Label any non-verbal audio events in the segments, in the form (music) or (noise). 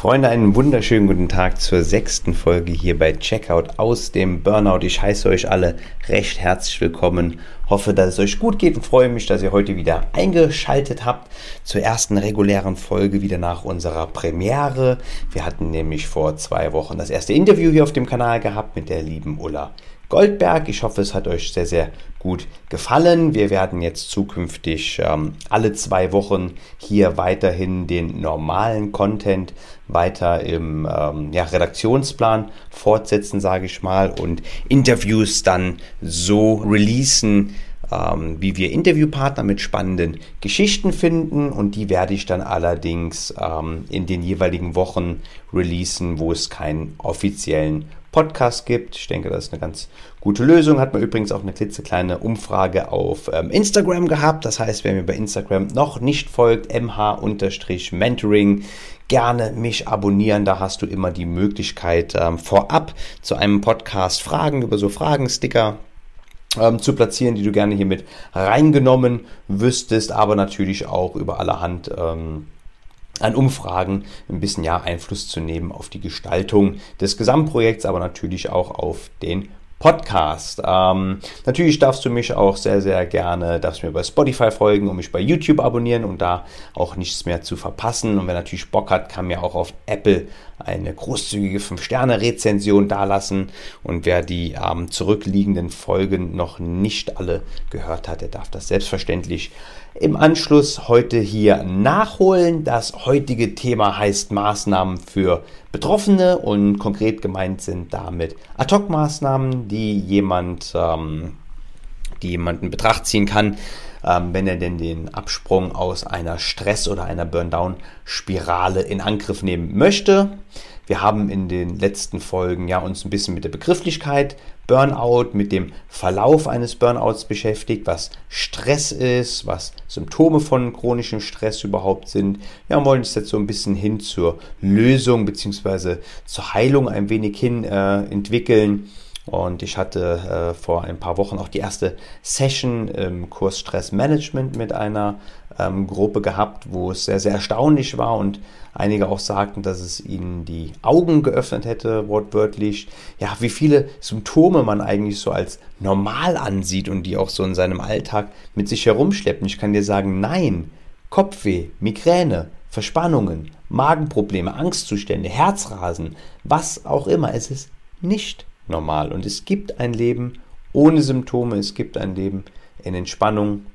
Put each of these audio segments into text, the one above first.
Freunde, einen wunderschönen guten Tag zur sechsten Folge hier bei Checkout aus dem Burnout. Ich heiße euch alle recht herzlich willkommen. Hoffe, dass es euch gut geht und freue mich, dass ihr heute wieder eingeschaltet habt zur ersten regulären Folge wieder nach unserer Premiere. Wir hatten nämlich vor zwei Wochen das erste Interview hier auf dem Kanal gehabt mit der lieben Ulla Goldberg. Ich hoffe, es hat euch sehr, sehr gut gefallen. Wir werden jetzt zukünftig ähm, alle zwei Wochen hier weiterhin den normalen Content weiter im ähm, ja, Redaktionsplan fortsetzen, sage ich mal, und Interviews dann so releasen, ähm, wie wir Interviewpartner mit spannenden Geschichten finden und die werde ich dann allerdings ähm, in den jeweiligen Wochen releasen, wo es keinen offiziellen Podcast gibt. Ich denke, das ist eine ganz gute Lösung. Hat man übrigens auch eine klitzekleine Umfrage auf ähm, Instagram gehabt. Das heißt, wer mir bei Instagram noch nicht folgt, mh-mentoring, gerne mich abonnieren. Da hast du immer die Möglichkeit, ähm, vorab zu einem Podcast Fragen über so Fragensticker ähm, zu platzieren, die du gerne hier mit reingenommen wüsstest, aber natürlich auch über allerhand ähm, an Umfragen ein bisschen ja Einfluss zu nehmen auf die Gestaltung des Gesamtprojekts, aber natürlich auch auf den Podcast. Ähm, natürlich darfst du mich auch sehr, sehr gerne, darfst mir bei Spotify folgen und mich bei YouTube abonnieren, um da auch nichts mehr zu verpassen. Und wer natürlich Bock hat, kann mir auch auf Apple eine großzügige 5-Sterne-Rezension dalassen. Und wer die ähm, zurückliegenden Folgen noch nicht alle gehört hat, der darf das selbstverständlich im Anschluss heute hier nachholen. Das heutige Thema heißt Maßnahmen für Betroffene und konkret gemeint sind damit Ad-Hoc-Maßnahmen, die jemand, ähm, die jemand in Betracht ziehen kann, ähm, wenn er denn den Absprung aus einer Stress- oder einer Burn-Down-Spirale in Angriff nehmen möchte. Wir haben in den letzten Folgen ja uns ein bisschen mit der Begrifflichkeit Burnout, mit dem Verlauf eines Burnouts beschäftigt, was Stress ist, was Symptome von chronischem Stress überhaupt sind. Ja, wollen uns jetzt so ein bisschen hin zur Lösung bzw. zur Heilung ein wenig hin äh, entwickeln. Und ich hatte äh, vor ein paar Wochen auch die erste Session im Kurs Stressmanagement mit einer ähm, Gruppe gehabt, wo es sehr, sehr erstaunlich war und einige auch sagten, dass es ihnen die Augen geöffnet hätte, wortwörtlich. Ja, wie viele Symptome man eigentlich so als normal ansieht und die auch so in seinem Alltag mit sich herumschleppen. Ich kann dir sagen, nein, Kopfweh, Migräne, Verspannungen, Magenprobleme, Angstzustände, Herzrasen, was auch immer. Es ist nicht normal. Und es gibt ein Leben ohne Symptome, es gibt ein Leben in Entspannung.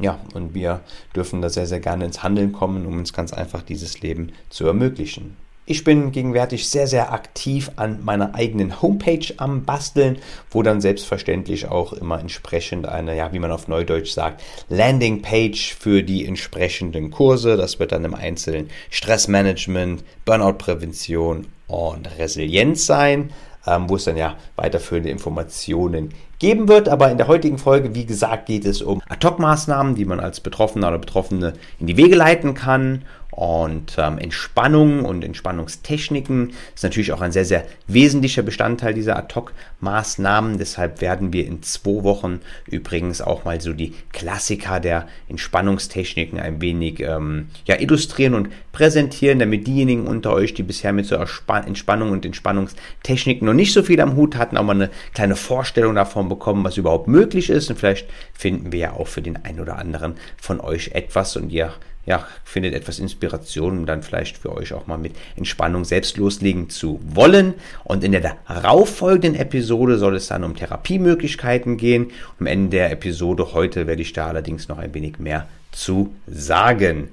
Ja, und wir dürfen da sehr, sehr gerne ins Handeln kommen, um uns ganz einfach dieses Leben zu ermöglichen. Ich bin gegenwärtig sehr, sehr aktiv an meiner eigenen Homepage am Basteln, wo dann selbstverständlich auch immer entsprechend eine, ja, wie man auf Neudeutsch sagt, Landingpage für die entsprechenden Kurse. Das wird dann im Einzelnen Stressmanagement, Burnout-Prävention und Resilienz sein wo es dann ja weiterführende Informationen geben wird. Aber in der heutigen Folge, wie gesagt, geht es um Ad-Hoc-Maßnahmen, die man als Betroffener oder Betroffene in die Wege leiten kann und ähm, Entspannung und Entspannungstechniken ist natürlich auch ein sehr, sehr wesentlicher Bestandteil dieser Ad-Hoc-Maßnahmen. Deshalb werden wir in zwei Wochen übrigens auch mal so die Klassiker der Entspannungstechniken ein wenig ähm, ja, illustrieren und präsentieren, damit diejenigen unter euch, die bisher mit so Entspannung und Entspannungstechniken noch nicht so viel am Hut hatten, auch mal eine kleine Vorstellung davon bekommen, was überhaupt möglich ist. Und vielleicht finden wir ja auch für den einen oder anderen von euch etwas und ihr ja, findet etwas Inspiration, um dann vielleicht für euch auch mal mit Entspannung selbst loslegen zu wollen. Und in der darauffolgenden Episode soll es dann um Therapiemöglichkeiten gehen. Am Ende der Episode heute werde ich da allerdings noch ein wenig mehr zu sagen.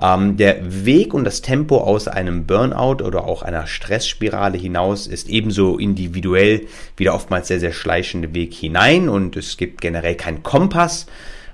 Ähm, der Weg und das Tempo aus einem Burnout oder auch einer Stressspirale hinaus ist ebenso individuell wie der oftmals sehr, sehr schleichende Weg hinein und es gibt generell keinen Kompass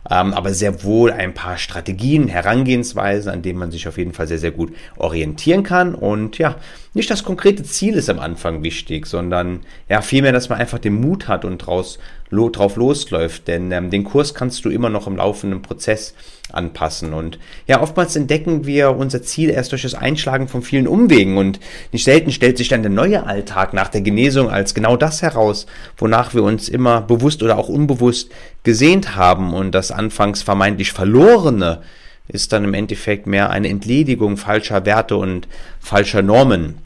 ähm, aber sehr wohl ein paar Strategien, Herangehensweisen, an denen man sich auf jeden Fall sehr, sehr gut orientieren kann. Und ja, nicht das konkrete Ziel ist am Anfang wichtig, sondern ja, vielmehr, dass man einfach den Mut hat und draus drauf losläuft, denn ähm, den Kurs kannst du immer noch im laufenden Prozess anpassen. Und ja, oftmals entdecken wir unser Ziel erst durch das Einschlagen von vielen Umwegen und nicht selten stellt sich dann der neue Alltag nach der Genesung als genau das heraus, wonach wir uns immer bewusst oder auch unbewusst gesehnt haben und das anfangs vermeintlich Verlorene ist dann im Endeffekt mehr eine Entledigung falscher Werte und falscher Normen.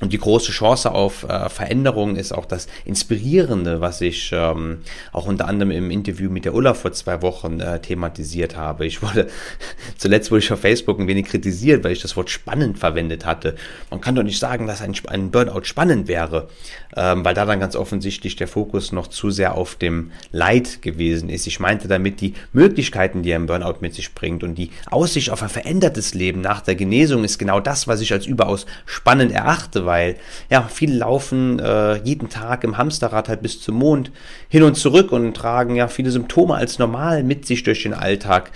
Und die große Chance auf äh, Veränderung ist auch das Inspirierende, was ich ähm, auch unter anderem im Interview mit der Ulla vor zwei Wochen äh, thematisiert habe. Ich wurde, (laughs) zuletzt wurde ich auf Facebook ein wenig kritisiert, weil ich das Wort spannend verwendet hatte. Man kann doch nicht sagen, dass ein, ein Burnout spannend wäre, ähm, weil da dann ganz offensichtlich der Fokus noch zu sehr auf dem Leid gewesen ist. Ich meinte damit die Möglichkeiten, die ein Burnout mit sich bringt und die Aussicht auf ein verändertes Leben nach der Genesung ist genau das, was ich als überaus spannend erachte weil ja, viele laufen äh, jeden Tag im Hamsterrad halt bis zum Mond hin und zurück und tragen ja viele Symptome als normal mit sich durch den Alltag,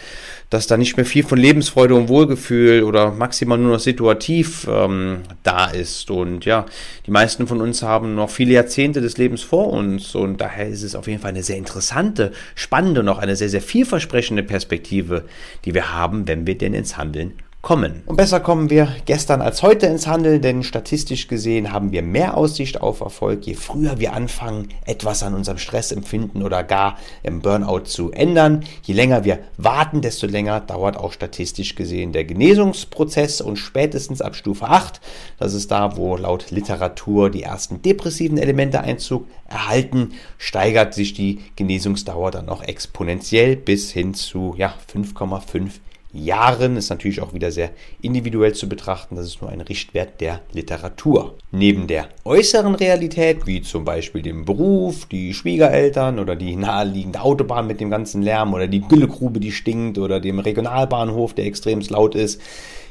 dass da nicht mehr viel von Lebensfreude und Wohlgefühl oder maximal nur noch situativ ähm, da ist. Und ja, die meisten von uns haben noch viele Jahrzehnte des Lebens vor uns und daher ist es auf jeden Fall eine sehr interessante, spannende und auch eine sehr, sehr vielversprechende Perspektive, die wir haben, wenn wir denn ins Handeln kommen. Und besser kommen wir gestern als heute ins Handeln, denn statistisch gesehen haben wir mehr Aussicht auf Erfolg, je früher wir anfangen, etwas an unserem Stressempfinden oder gar im Burnout zu ändern. Je länger wir warten, desto länger dauert auch statistisch gesehen der Genesungsprozess und spätestens ab Stufe 8, das ist da, wo laut Literatur die ersten depressiven Elemente Einzug erhalten, steigert sich die Genesungsdauer dann auch exponentiell bis hin zu ja, 5,5 Jahren ist natürlich auch wieder sehr individuell zu betrachten. Das ist nur ein Richtwert der Literatur. Neben der äußeren Realität, wie zum Beispiel dem Beruf, die Schwiegereltern oder die naheliegende Autobahn mit dem ganzen Lärm oder die Güllegrube, die stinkt oder dem Regionalbahnhof, der extrem laut ist,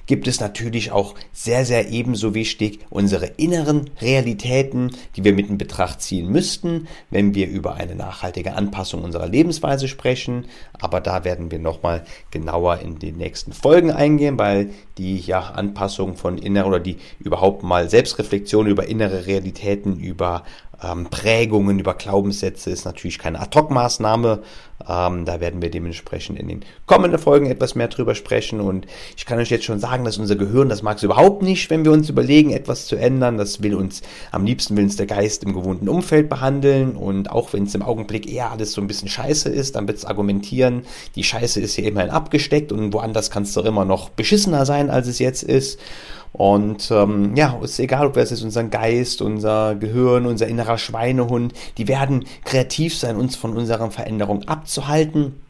gibt es natürlich auch sehr, sehr ebenso wichtig unsere inneren Realitäten, die wir mit in Betracht ziehen müssten, wenn wir über eine nachhaltige Anpassung unserer Lebensweise sprechen. Aber da werden wir nochmal genauer in den nächsten Folgen eingehen, weil die ja Anpassung von inneren oder die überhaupt mal Selbstreflexion über innere Realitäten, über ähm, Prägungen, über Glaubenssätze ist natürlich keine Ad-Hoc-Maßnahme. Ähm, da werden wir dementsprechend in den kommenden Folgen etwas mehr drüber sprechen. Und ich kann euch jetzt schon sagen, dass unser Gehirn, das mag es überhaupt nicht, wenn wir uns überlegen, etwas zu ändern. Das will uns, am liebsten will uns der Geist im gewohnten Umfeld behandeln. Und auch wenn es im Augenblick eher alles so ein bisschen scheiße ist, dann wird es argumentieren, die Scheiße ist hier immerhin abgesteckt und woanders kann es doch immer noch beschissener sein, als es jetzt ist. Und ähm, ja, ist egal, ob es ist unser Geist, unser Gehirn, unser innerer Schweinehund, die werden kreativ sein, uns von unseren Veränderungen abzuhalten.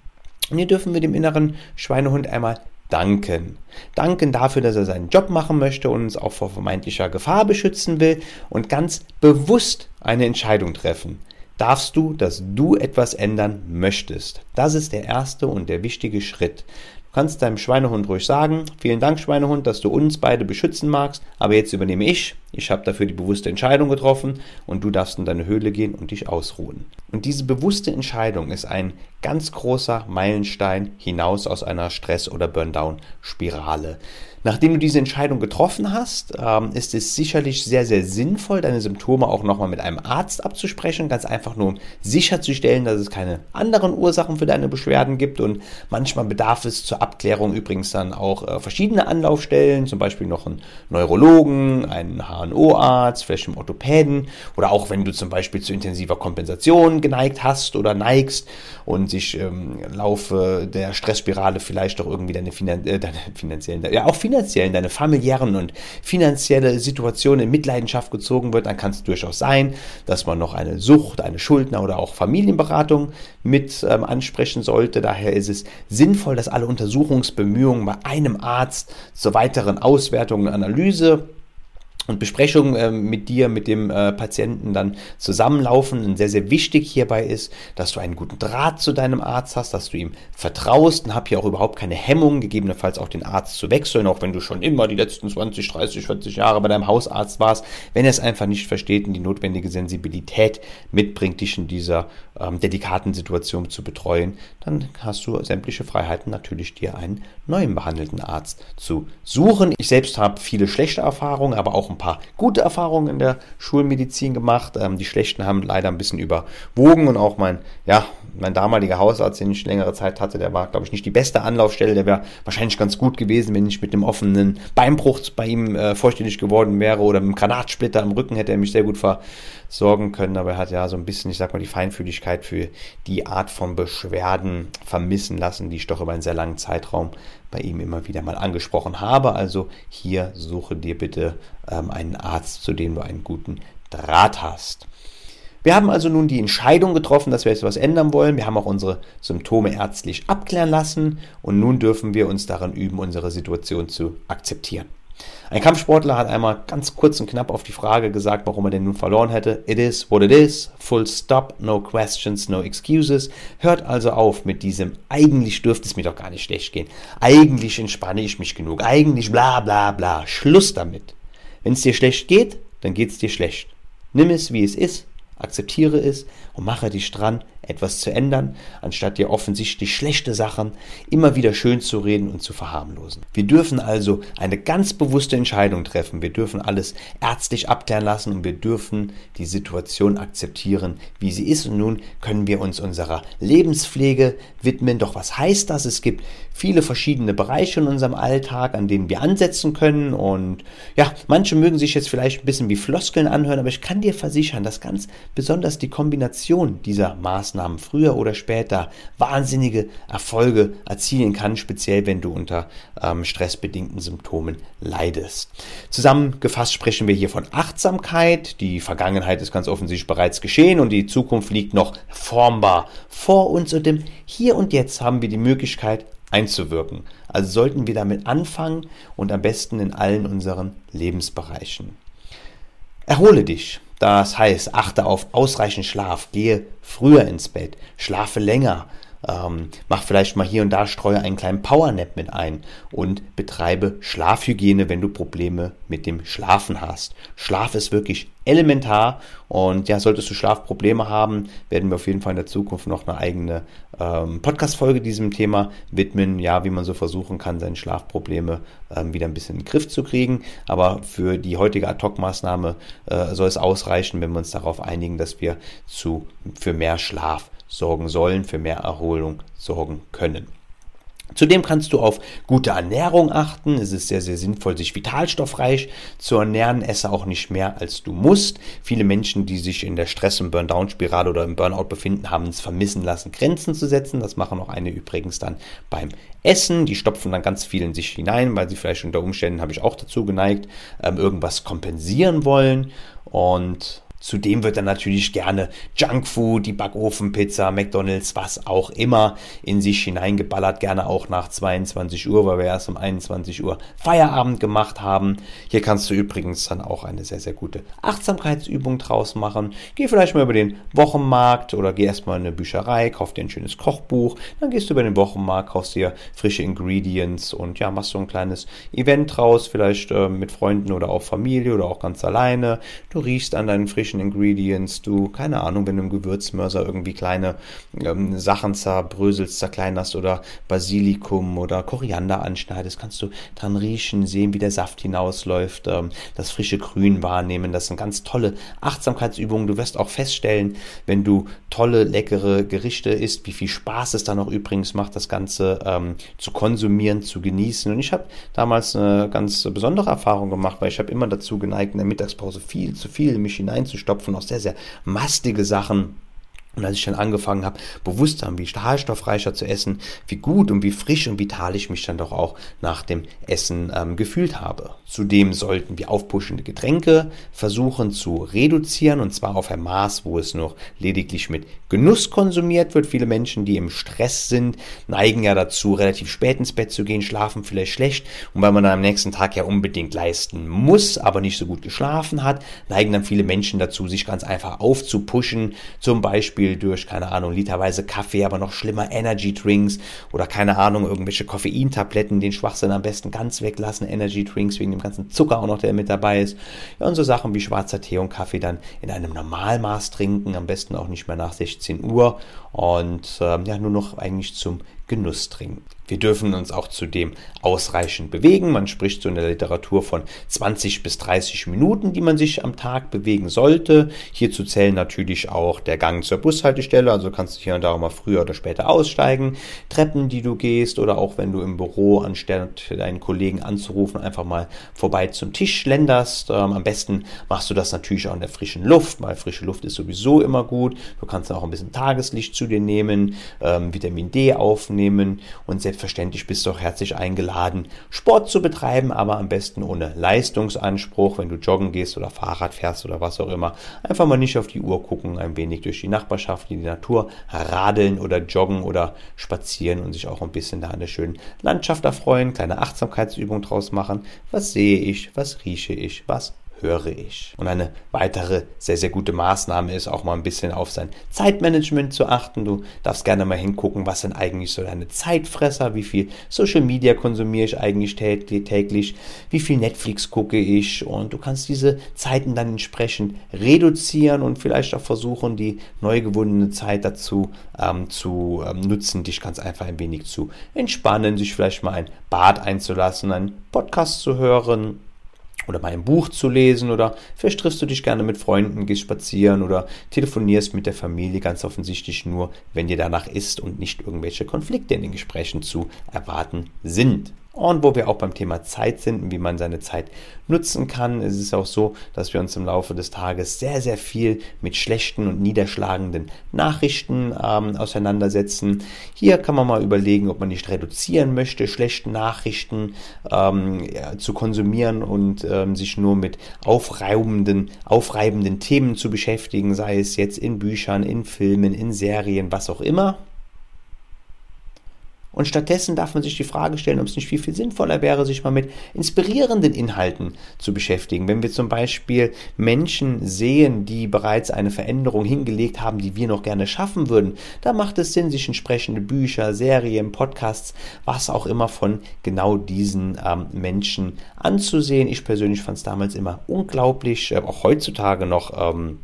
Und hier dürfen wir dem inneren Schweinehund einmal danken. Danken dafür, dass er seinen Job machen möchte und uns auch vor vermeintlicher Gefahr beschützen will und ganz bewusst eine Entscheidung treffen. Darfst du, dass du etwas ändern möchtest? Das ist der erste und der wichtige Schritt. Du kannst deinem Schweinehund ruhig sagen, vielen Dank Schweinehund, dass du uns beide beschützen magst, aber jetzt übernehme ich. Ich habe dafür die bewusste Entscheidung getroffen und du darfst in deine Höhle gehen und dich ausruhen. Und diese bewusste Entscheidung ist ein ganz großer Meilenstein hinaus aus einer Stress- oder Burndown-Spirale. Nachdem du diese Entscheidung getroffen hast, ähm, ist es sicherlich sehr, sehr sinnvoll, deine Symptome auch nochmal mit einem Arzt abzusprechen. Ganz einfach nur, um sicherzustellen, dass es keine anderen Ursachen für deine Beschwerden gibt. Und manchmal bedarf es zur Abklärung übrigens dann auch äh, verschiedene Anlaufstellen, zum Beispiel noch einen Neurologen, einen HNO-Arzt, vielleicht einen Orthopäden oder auch wenn du zum Beispiel zu intensiver Kompensation geneigt hast oder neigst und sich im ähm, Laufe der Stressspirale vielleicht doch irgendwie deine, Finan äh, deine finanziellen, ja auch finanziellen, deine familiären und finanzielle Situation in Mitleidenschaft gezogen wird, dann kann es durchaus sein, dass man noch eine Sucht, eine Schuldner oder auch Familienberatung mit ähm, ansprechen sollte. Daher ist es sinnvoll, dass alle Untersuchungsbemühungen bei einem Arzt zur weiteren Auswertung und Analyse und Besprechungen äh, mit dir, mit dem äh, Patienten dann zusammenlaufen. Und sehr, sehr wichtig hierbei ist, dass du einen guten Draht zu deinem Arzt hast, dass du ihm vertraust und hab hier auch überhaupt keine Hemmung, gegebenenfalls auch den Arzt zu wechseln, auch wenn du schon immer die letzten 20, 30, 40 Jahre bei deinem Hausarzt warst. Wenn er es einfach nicht versteht und die notwendige Sensibilität mitbringt, dich in dieser ähm, delikaten Situation zu betreuen, dann hast du sämtliche Freiheiten, natürlich dir einen neuen behandelten Arzt zu suchen. Ich selbst habe viele schlechte Erfahrungen, aber auch ein paar gute Erfahrungen in der Schulmedizin gemacht. Ähm, die schlechten haben leider ein bisschen überwogen und auch mein, ja, mein damaliger Hausarzt, den ich längere Zeit hatte, der war, glaube ich, nicht die beste Anlaufstelle. Der wäre wahrscheinlich ganz gut gewesen, wenn ich mit dem offenen Beinbruch bei ihm äh, vollständig geworden wäre oder mit einem Granatsplitter im Rücken hätte er mich sehr gut versorgen können. Aber er hat ja so ein bisschen, ich sag mal, die Feinfühligkeit für die Art von Beschwerden vermissen lassen, die ich doch über einen sehr langen Zeitraum bei ihm immer wieder mal angesprochen habe. Also hier suche dir bitte ähm, einen Arzt, zu dem du einen guten Draht hast. Wir haben also nun die Entscheidung getroffen, dass wir jetzt was ändern wollen. Wir haben auch unsere Symptome ärztlich abklären lassen und nun dürfen wir uns daran üben, unsere Situation zu akzeptieren. Ein Kampfsportler hat einmal ganz kurz und knapp auf die Frage gesagt, warum er denn nun verloren hätte. It is what it is. Full stop. No questions, no excuses. Hört also auf mit diesem, eigentlich dürfte es mir doch gar nicht schlecht gehen. Eigentlich entspanne ich mich genug. Eigentlich bla bla bla. Schluss damit. Wenn es dir schlecht geht, dann geht es dir schlecht. Nimm es, wie es ist akzeptiere es und mache dich dran, etwas zu ändern, anstatt dir offensichtlich schlechte Sachen immer wieder schön zu reden und zu verharmlosen. Wir dürfen also eine ganz bewusste Entscheidung treffen. Wir dürfen alles ärztlich abklären lassen und wir dürfen die Situation akzeptieren, wie sie ist. Und nun können wir uns unserer Lebenspflege widmen. Doch was heißt das? Es gibt viele verschiedene Bereiche in unserem Alltag, an denen wir ansetzen können. Und ja, manche mögen sich jetzt vielleicht ein bisschen wie Floskeln anhören, aber ich kann dir versichern, dass ganz besonders die Kombination dieser Maßnahmen früher oder später wahnsinnige Erfolge erzielen kann, speziell wenn du unter ähm, stressbedingten Symptomen leidest. Zusammengefasst sprechen wir hier von Achtsamkeit. Die Vergangenheit ist ganz offensichtlich bereits geschehen und die Zukunft liegt noch formbar vor uns und im Hier und Jetzt haben wir die Möglichkeit einzuwirken. Also sollten wir damit anfangen und am besten in allen unseren Lebensbereichen. Erhole dich. Das heißt, achte auf ausreichend Schlaf, gehe früher ins Bett, schlafe länger, ähm, mach vielleicht mal hier und da, streue einen kleinen Powernap mit ein und betreibe Schlafhygiene, wenn du Probleme mit dem Schlafen hast. Schlaf ist wirklich elementar und ja, solltest du Schlafprobleme haben, werden wir auf jeden Fall in der Zukunft noch eine eigene ähm, Podcast-Folge diesem Thema widmen, ja, wie man so versuchen kann, seine Schlafprobleme ähm, wieder ein bisschen in den Griff zu kriegen. Aber für die heutige Ad-Hoc-Maßnahme äh, soll es ausreichen, wenn wir uns darauf einigen, dass wir zu, für mehr Schlaf sorgen sollen, für mehr Erholung sorgen können. Zudem kannst du auf gute Ernährung achten. Es ist sehr, sehr sinnvoll, sich vitalstoffreich zu ernähren. Esse auch nicht mehr, als du musst. Viele Menschen, die sich in der Stress- und Burn-Down-Spirale oder im Burnout befinden, haben es vermissen lassen, Grenzen zu setzen. Das machen auch eine übrigens dann beim Essen. Die stopfen dann ganz viel in sich hinein, weil sie vielleicht unter Umständen, habe ich auch dazu geneigt, ähm, irgendwas kompensieren wollen. Und Zudem wird dann natürlich gerne Junkfood, die Backofenpizza, McDonalds, was auch immer in sich hineingeballert, gerne auch nach 22 Uhr, weil wir erst um 21 Uhr Feierabend gemacht haben. Hier kannst du übrigens dann auch eine sehr, sehr gute Achtsamkeitsübung draus machen. Geh vielleicht mal über den Wochenmarkt oder geh erstmal in eine Bücherei, kauf dir ein schönes Kochbuch, dann gehst du über den Wochenmarkt, kaufst dir frische Ingredients und ja, machst so ein kleines Event draus, vielleicht äh, mit Freunden oder auch Familie oder auch ganz alleine. Du riechst an deinen frischen frischen Ingredients, du, keine Ahnung, wenn du im Gewürzmörser irgendwie kleine ähm, Sachen zerbröselst, zerkleinerst oder Basilikum oder Koriander anschneidest, kannst du dran riechen, sehen, wie der Saft hinausläuft, ähm, das frische Grün wahrnehmen. Das sind ganz tolle Achtsamkeitsübungen. Du wirst auch feststellen, wenn du tolle, leckere Gerichte isst, wie viel Spaß es dann auch übrigens macht, das Ganze ähm, zu konsumieren, zu genießen. Und ich habe damals eine ganz besondere Erfahrung gemacht, weil ich habe immer dazu geneigt, in der Mittagspause viel zu viel mich hineinzuschauen stopfen, auch sehr, sehr mastige Sachen. Und als ich dann angefangen habe, bewusster und wie stahlstoffreicher zu essen, wie gut und wie frisch und vital ich mich dann doch auch nach dem Essen ähm, gefühlt habe. Zudem sollten wir aufpuschende Getränke versuchen zu reduzieren und zwar auf ein Maß, wo es noch lediglich mit Genuss konsumiert wird. Viele Menschen, die im Stress sind, neigen ja dazu, relativ spät ins Bett zu gehen, schlafen vielleicht schlecht und weil man dann am nächsten Tag ja unbedingt leisten muss, aber nicht so gut geschlafen hat, neigen dann viele Menschen dazu, sich ganz einfach aufzupuschen, zum Beispiel Beispiel durch, keine Ahnung, literweise Kaffee, aber noch schlimmer Energy Drinks oder keine Ahnung, irgendwelche Koffeintabletten, den Schwachsinn am besten ganz weglassen, Energy Drinks wegen dem ganzen Zucker auch noch, der mit dabei ist. Ja, und so Sachen wie schwarzer Tee und Kaffee dann in einem Normalmaß trinken, am besten auch nicht mehr nach 16 Uhr und ähm, ja, nur noch eigentlich zum Genuss trinken. Wir dürfen uns auch zudem ausreichend bewegen. Man spricht so in der Literatur von 20 bis 30 Minuten, die man sich am Tag bewegen sollte. Hierzu zählen natürlich auch der Gang zur Bushaltestelle, also kannst du hier und da auch mal früher oder später aussteigen. Treppen, die du gehst oder auch wenn du im Büro anstatt deinen Kollegen anzurufen, einfach mal vorbei zum Tisch schlenderst. Ähm, am besten machst du das natürlich auch in der frischen Luft, weil frische Luft ist sowieso immer gut. Du kannst auch ein bisschen Tageslicht zu dir nehmen, ähm, Vitamin D aufnehmen und selbst Selbstverständlich bist du auch herzlich eingeladen, Sport zu betreiben, aber am besten ohne Leistungsanspruch, wenn du joggen gehst oder Fahrrad fährst oder was auch immer. Einfach mal nicht auf die Uhr gucken, ein wenig durch die Nachbarschaft, in die Natur radeln oder joggen oder spazieren und sich auch ein bisschen da an der schönen Landschaft erfreuen, kleine Achtsamkeitsübung draus machen. Was sehe ich, was rieche ich, was höre ich. Und eine weitere sehr, sehr gute Maßnahme ist auch mal ein bisschen auf sein Zeitmanagement zu achten. Du darfst gerne mal hingucken, was sind eigentlich so deine Zeitfresser, wie viel Social Media konsumiere ich eigentlich täglich, wie viel Netflix gucke ich und du kannst diese Zeiten dann entsprechend reduzieren und vielleicht auch versuchen, die neu gewonnene Zeit dazu ähm, zu ähm, nutzen, dich ganz einfach ein wenig zu entspannen, sich vielleicht mal ein Bad einzulassen, einen Podcast zu hören oder mal ein Buch zu lesen oder vielleicht triffst du dich gerne mit Freunden, gehst spazieren oder telefonierst mit der Familie, ganz offensichtlich nur, wenn dir danach ist und nicht irgendwelche Konflikte in den Gesprächen zu erwarten sind. Und wo wir auch beim Thema Zeit sind und wie man seine Zeit nutzen kann, ist es auch so, dass wir uns im Laufe des Tages sehr, sehr viel mit schlechten und niederschlagenden Nachrichten ähm, auseinandersetzen. Hier kann man mal überlegen, ob man nicht reduzieren möchte, schlechte Nachrichten ähm, ja, zu konsumieren und ähm, sich nur mit aufreibenden, aufreibenden Themen zu beschäftigen, sei es jetzt in Büchern, in Filmen, in Serien, was auch immer. Und stattdessen darf man sich die Frage stellen, ob es nicht viel, viel sinnvoller wäre, sich mal mit inspirierenden Inhalten zu beschäftigen. Wenn wir zum Beispiel Menschen sehen, die bereits eine Veränderung hingelegt haben, die wir noch gerne schaffen würden, da macht es Sinn, sich entsprechende Bücher, Serien, Podcasts, was auch immer von genau diesen ähm, Menschen anzusehen. Ich persönlich fand es damals immer unglaublich, äh, auch heutzutage noch. Ähm,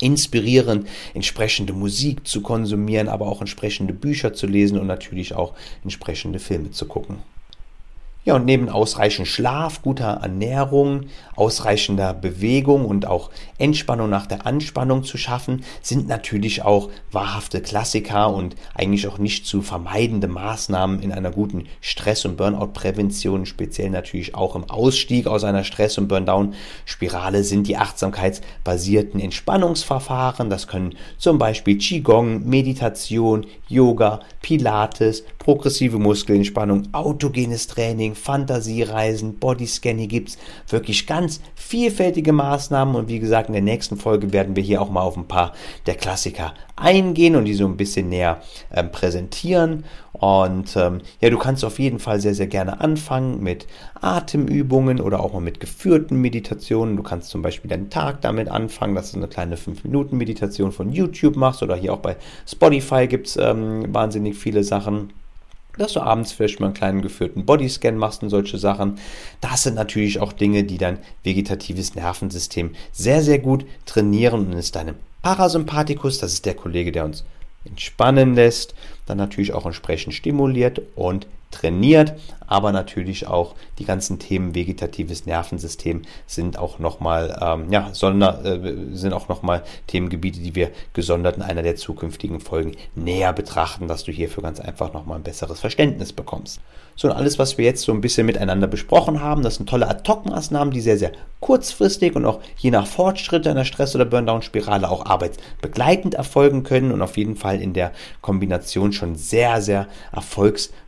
inspirieren, entsprechende Musik zu konsumieren, aber auch entsprechende Bücher zu lesen und natürlich auch entsprechende Filme zu gucken. Ja, und neben ausreichend Schlaf, guter Ernährung, ausreichender Bewegung und auch Entspannung nach der Anspannung zu schaffen, sind natürlich auch wahrhafte Klassiker und eigentlich auch nicht zu vermeidende Maßnahmen in einer guten Stress- und Burnout-Prävention, speziell natürlich auch im Ausstieg aus einer Stress- und Burnout-Spirale sind die achtsamkeitsbasierten Entspannungsverfahren. Das können zum Beispiel Qigong, Meditation, Yoga, Pilates, progressive Muskelentspannung, autogenes Training, Fantasiereisen, Bodyscanning gibt es wirklich ganz vielfältige Maßnahmen und wie gesagt, in der nächsten Folge werden wir hier auch mal auf ein paar der Klassiker eingehen und die so ein bisschen näher ähm, präsentieren. Und ähm, ja, du kannst auf jeden Fall sehr, sehr gerne anfangen mit Atemübungen oder auch mal mit geführten Meditationen. Du kannst zum Beispiel deinen Tag damit anfangen, dass du eine kleine 5-Minuten-Meditation von YouTube machst oder hier auch bei Spotify gibt es ähm, wahnsinnig viele Sachen dass du abends vielleicht mal einen kleinen geführten Bodyscan machst und solche Sachen. Das sind natürlich auch Dinge, die dein vegetatives Nervensystem sehr, sehr gut trainieren und es deinem Parasympathikus, das ist der Kollege, der uns entspannen lässt, dann natürlich auch entsprechend stimuliert und trainiert, aber natürlich auch die ganzen Themen vegetatives Nervensystem sind auch nochmal, ähm, ja, sonder, äh, sind auch nochmal Themengebiete, die wir gesondert in einer der zukünftigen Folgen näher betrachten, dass du hierfür ganz einfach nochmal ein besseres Verständnis bekommst. So, und alles, was wir jetzt so ein bisschen miteinander besprochen haben, das sind tolle Ad-Hoc-Maßnahmen, die sehr, sehr kurzfristig und auch je nach Fortschritt einer Stress- oder Burn-Down-Spirale auch arbeitsbegleitend erfolgen können und auf jeden Fall in der Kombination schon sehr, sehr erfolgsversprechend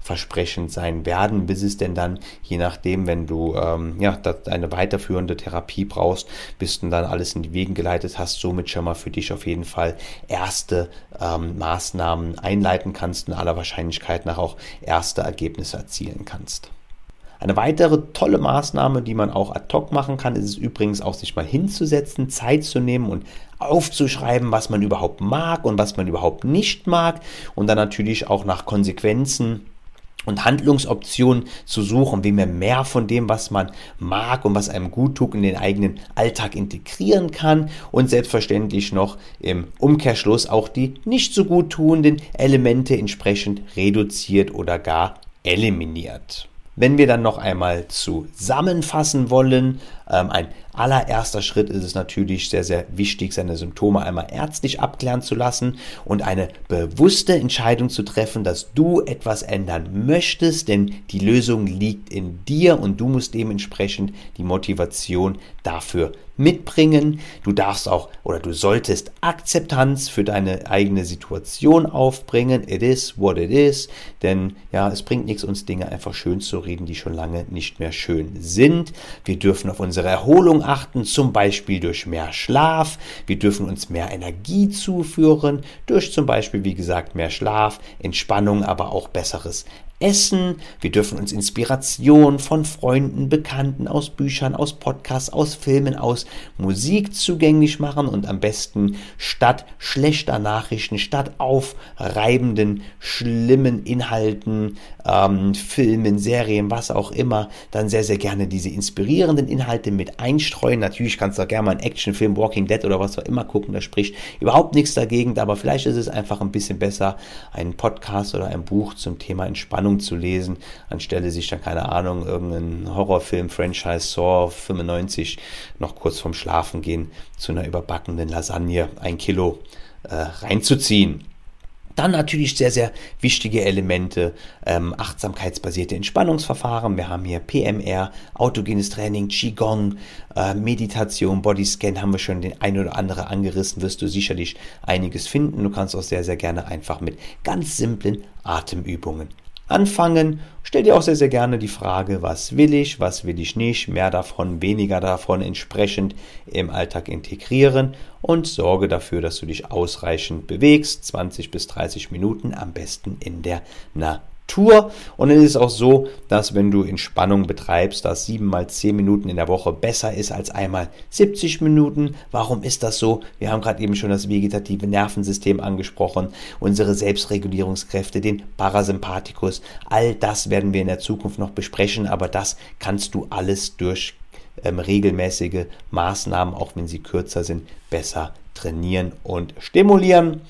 sein werden, bis es denn dann, je nachdem, wenn du ähm, ja, eine weiterführende Therapie brauchst, bis du dann alles in die Wegen geleitet hast, somit schon mal für dich auf jeden Fall erste ähm, Maßnahmen einleiten kannst und aller Wahrscheinlichkeit nach auch erste Ergebnisse erzielen kannst. Eine weitere tolle Maßnahme, die man auch ad hoc machen kann, ist es übrigens auch, sich mal hinzusetzen, Zeit zu nehmen und aufzuschreiben, was man überhaupt mag und was man überhaupt nicht mag und dann natürlich auch nach Konsequenzen und Handlungsoptionen zu suchen, wie man mehr von dem, was man mag und was einem gut tut, in den eigenen Alltag integrieren kann und selbstverständlich noch im Umkehrschluss auch die nicht so gut tuenden Elemente entsprechend reduziert oder gar eliminiert. Wenn wir dann noch einmal zusammenfassen wollen, ähm, ein allererster Schritt ist es natürlich sehr, sehr wichtig, seine Symptome einmal ärztlich abklären zu lassen und eine bewusste Entscheidung zu treffen, dass du etwas ändern möchtest, denn die Lösung liegt in dir und du musst dementsprechend die Motivation dafür mitbringen. Du darfst auch oder du solltest Akzeptanz für deine eigene Situation aufbringen. It is what it is. Denn ja, es bringt nichts, uns Dinge einfach schön zu reden, die schon lange nicht mehr schön sind. Wir dürfen auf unsere Erholung achten, zum Beispiel durch mehr Schlaf. Wir dürfen uns mehr Energie zuführen, durch zum Beispiel, wie gesagt, mehr Schlaf, Entspannung, aber auch besseres Essen. Wir dürfen uns Inspiration von Freunden, Bekannten aus Büchern, aus Podcasts, aus Filmen, aus Musik zugänglich machen und am besten statt schlechter Nachrichten, statt aufreibenden, schlimmen Inhalten, ähm, Filmen, Serien, was auch immer, dann sehr, sehr gerne diese inspirierenden Inhalte mit einstreuen. Natürlich kannst du auch gerne mal einen Actionfilm, Walking Dead oder was auch immer gucken, da spricht überhaupt nichts dagegen, aber vielleicht ist es einfach ein bisschen besser, einen Podcast oder ein Buch zum Thema Entspannung Spannung zu lesen, anstelle sich dann, keine Ahnung, irgendeinen Horrorfilm, Franchise Saw 95 noch kurz vorm Schlafen gehen zu einer überbackenen Lasagne, ein Kilo äh, reinzuziehen. Dann natürlich sehr, sehr wichtige Elemente, ähm, achtsamkeitsbasierte Entspannungsverfahren. Wir haben hier PMR, autogenes Training, Qigong, äh, Meditation, Bodyscan haben wir schon den ein oder andere angerissen, wirst du sicherlich einiges finden. Du kannst auch sehr, sehr gerne einfach mit ganz simplen Atemübungen anfangen. Stell dir auch sehr, sehr gerne die Frage, was will ich, was will ich nicht, mehr davon, weniger davon entsprechend im Alltag integrieren und sorge dafür, dass du dich ausreichend bewegst, 20 bis 30 Minuten, am besten in der Natur. Tour. Und es ist auch so, dass wenn du Entspannung betreibst, dass 7 mal 10 Minuten in der Woche besser ist als einmal 70 Minuten. Warum ist das so? Wir haben gerade eben schon das vegetative Nervensystem angesprochen, unsere Selbstregulierungskräfte, den Parasympathikus. All das werden wir in der Zukunft noch besprechen, aber das kannst du alles durch ähm, regelmäßige Maßnahmen, auch wenn sie kürzer sind, besser trainieren und stimulieren.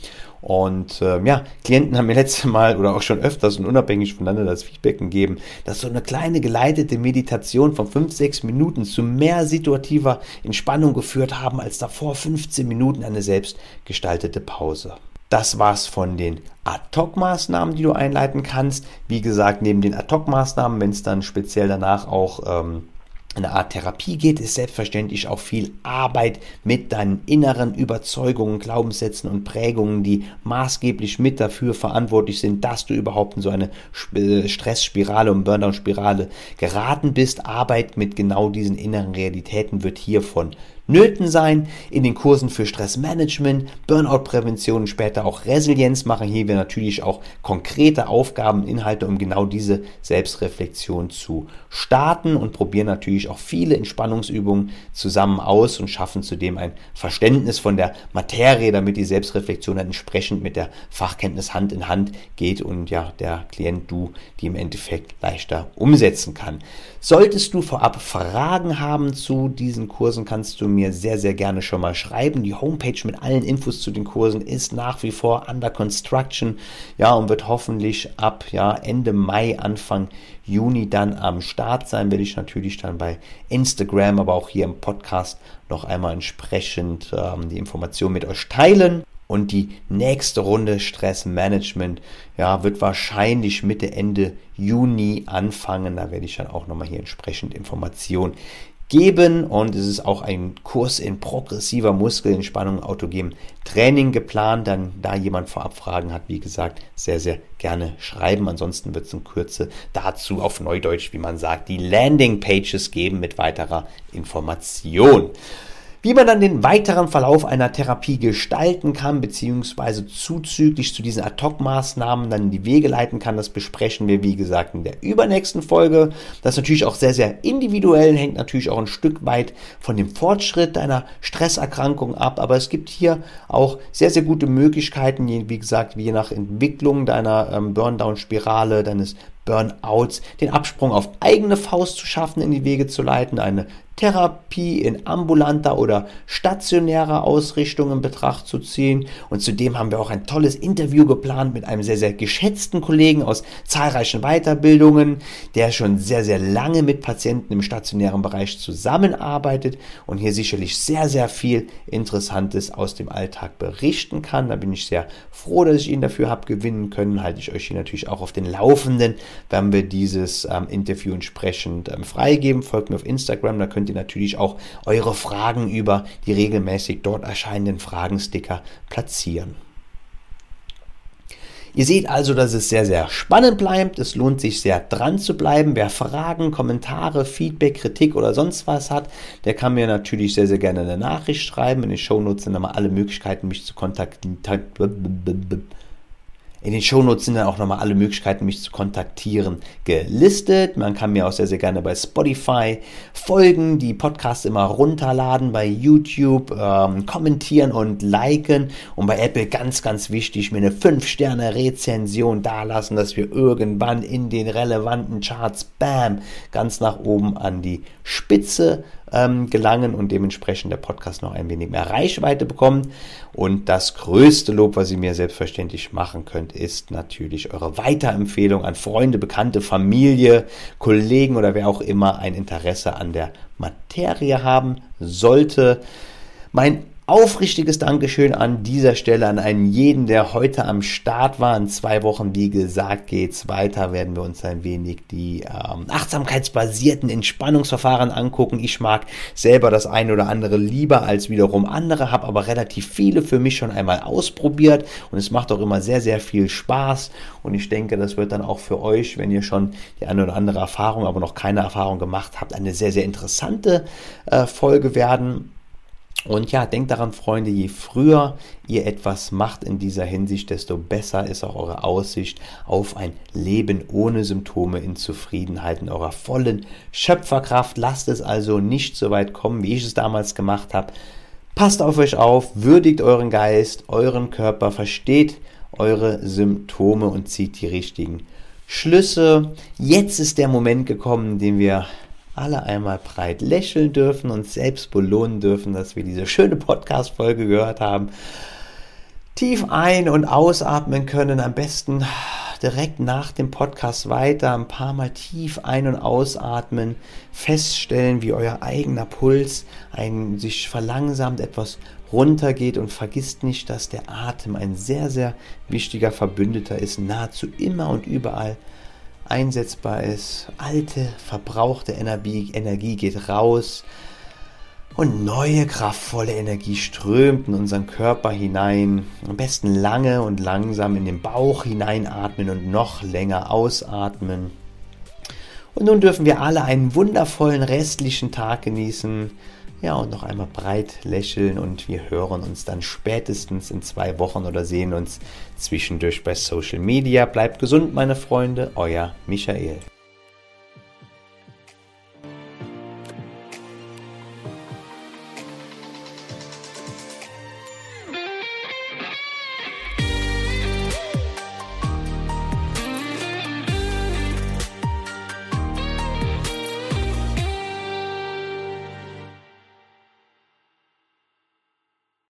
Und ähm, ja, Klienten haben mir letztes Mal oder auch schon öfters und unabhängig voneinander das Feedback gegeben, dass so eine kleine geleitete Meditation von 5, 6 Minuten zu mehr situativer Entspannung geführt haben als davor 15 Minuten eine selbst gestaltete Pause. Das war's von den Ad-Hoc-Maßnahmen, die du einleiten kannst. Wie gesagt, neben den Ad-Hoc-Maßnahmen, wenn es dann speziell danach auch ähm, eine Art Therapie geht, ist selbstverständlich auch viel Arbeit mit deinen inneren Überzeugungen, Glaubenssätzen und Prägungen, die maßgeblich mit dafür verantwortlich sind, dass du überhaupt in so eine äh, Stressspirale und Burnout-Spirale geraten bist. Arbeit mit genau diesen inneren Realitäten wird hiervon Nöten sein. In den Kursen für Stressmanagement, Burnout-Prävention und später auch Resilienz machen hier wir natürlich auch konkrete Aufgaben, Inhalte, um genau diese Selbstreflexion zu starten und probieren natürlich auch viele Entspannungsübungen zusammen aus und schaffen zudem ein Verständnis von der Materie, damit die Selbstreflexion dann entsprechend mit der Fachkenntnis Hand in Hand geht und ja, der Klient du die im Endeffekt leichter umsetzen kann. Solltest du vorab Fragen haben zu diesen Kursen, kannst du mir sehr, sehr gerne schon mal schreiben. Die Homepage mit allen Infos zu den Kursen ist nach wie vor under construction, ja, und wird hoffentlich ab ja, Ende Mai, Anfang Juni dann am Start sein. Werde ich natürlich dann bei Instagram, aber auch hier im Podcast noch einmal entsprechend ähm, die Information mit euch teilen. Und die nächste Runde Stressmanagement ja, wird wahrscheinlich Mitte, Ende Juni anfangen. Da werde ich dann auch nochmal hier entsprechend Informationen geben. Und es ist auch ein Kurs in progressiver Muskelentspannung, autogenem Training geplant. Dann, da jemand vorab Fragen hat, wie gesagt, sehr, sehr gerne schreiben. Ansonsten wird es in Kürze dazu auf Neudeutsch, wie man sagt, die Landing Pages geben mit weiterer Information. Wie man dann den weiteren Verlauf einer Therapie gestalten kann, beziehungsweise zuzüglich zu diesen Ad-Hoc-Maßnahmen dann in die Wege leiten kann, das besprechen wir, wie gesagt, in der übernächsten Folge. Das ist natürlich auch sehr, sehr individuell, hängt natürlich auch ein Stück weit von dem Fortschritt deiner Stresserkrankung ab, aber es gibt hier auch sehr, sehr gute Möglichkeiten, wie gesagt, je nach Entwicklung deiner ähm, Burn-Down-Spirale, deines Burnouts, den Absprung auf eigene Faust zu schaffen, in die Wege zu leiten, eine Therapie in ambulanter oder stationärer Ausrichtung in Betracht zu ziehen. Und zudem haben wir auch ein tolles Interview geplant mit einem sehr, sehr geschätzten Kollegen aus zahlreichen Weiterbildungen, der schon sehr, sehr lange mit Patienten im stationären Bereich zusammenarbeitet und hier sicherlich sehr, sehr viel Interessantes aus dem Alltag berichten kann. Da bin ich sehr froh, dass ich ihn dafür habe gewinnen können. Halte ich euch hier natürlich auch auf den Laufenden, wenn wir dieses ähm, Interview entsprechend ähm, freigeben. Folgt mir auf Instagram, da könnt ihr natürlich auch eure Fragen über die regelmäßig dort erscheinenden Fragensticker platzieren. Ihr seht also, dass es sehr, sehr spannend bleibt. Es lohnt sich sehr dran zu bleiben. Wer Fragen, Kommentare, Feedback, Kritik oder sonst was hat, der kann mir natürlich sehr, sehr gerne eine Nachricht schreiben. In den Shownotes sind immer alle Möglichkeiten, mich zu kontaktieren in den Shownotes sind dann auch nochmal alle Möglichkeiten, mich zu kontaktieren, gelistet. Man kann mir auch sehr, sehr gerne bei Spotify folgen, die Podcasts immer runterladen, bei YouTube ähm, kommentieren und liken und bei Apple ganz, ganz wichtig, mir eine 5-Sterne-Rezension dalassen, dass wir irgendwann in den relevanten Charts, bam, ganz nach oben an die Spitze ähm, gelangen und dementsprechend der Podcast noch ein wenig mehr Reichweite bekommt. Und das größte Lob, was ihr mir selbstverständlich machen könnt, ist natürlich eure Weiterempfehlung an Freunde, Bekannte, Familie, Kollegen oder wer auch immer ein Interesse an der Materie haben sollte. Mein aufrichtiges Dankeschön an dieser Stelle an einen jeden, der heute am Start war. In zwei Wochen, wie gesagt, geht's weiter. Werden wir uns ein wenig die ähm, achtsamkeitsbasierten Entspannungsverfahren angucken. Ich mag selber das eine oder andere lieber als wiederum andere, habe aber relativ viele für mich schon einmal ausprobiert und es macht auch immer sehr, sehr viel Spaß. Und ich denke, das wird dann auch für euch, wenn ihr schon die eine oder andere Erfahrung, aber noch keine Erfahrung gemacht habt, eine sehr, sehr interessante äh, Folge werden. Und ja, denkt daran, Freunde, je früher ihr etwas macht in dieser Hinsicht, desto besser ist auch eure Aussicht auf ein Leben ohne Symptome in Zufriedenheit, in eurer vollen Schöpferkraft. Lasst es also nicht so weit kommen, wie ich es damals gemacht habe. Passt auf euch auf, würdigt euren Geist, euren Körper, versteht eure Symptome und zieht die richtigen Schlüsse. Jetzt ist der Moment gekommen, den wir alle einmal breit lächeln dürfen und selbst belohnen dürfen, dass wir diese schöne Podcast-Folge gehört haben. Tief ein- und ausatmen können, am besten direkt nach dem Podcast weiter, ein paar Mal tief ein- und ausatmen, feststellen, wie euer eigener Puls ein, sich verlangsamt, etwas runtergeht und vergisst nicht, dass der Atem ein sehr, sehr wichtiger Verbündeter ist, nahezu immer und überall einsetzbar ist. Alte, verbrauchte Energie, Energie geht raus und neue, kraftvolle Energie strömt in unseren Körper hinein. Am besten lange und langsam in den Bauch hineinatmen und noch länger ausatmen. Und nun dürfen wir alle einen wundervollen restlichen Tag genießen. Ja, und noch einmal breit lächeln und wir hören uns dann spätestens in zwei Wochen oder sehen uns zwischendurch bei Social Media. Bleibt gesund, meine Freunde, euer Michael.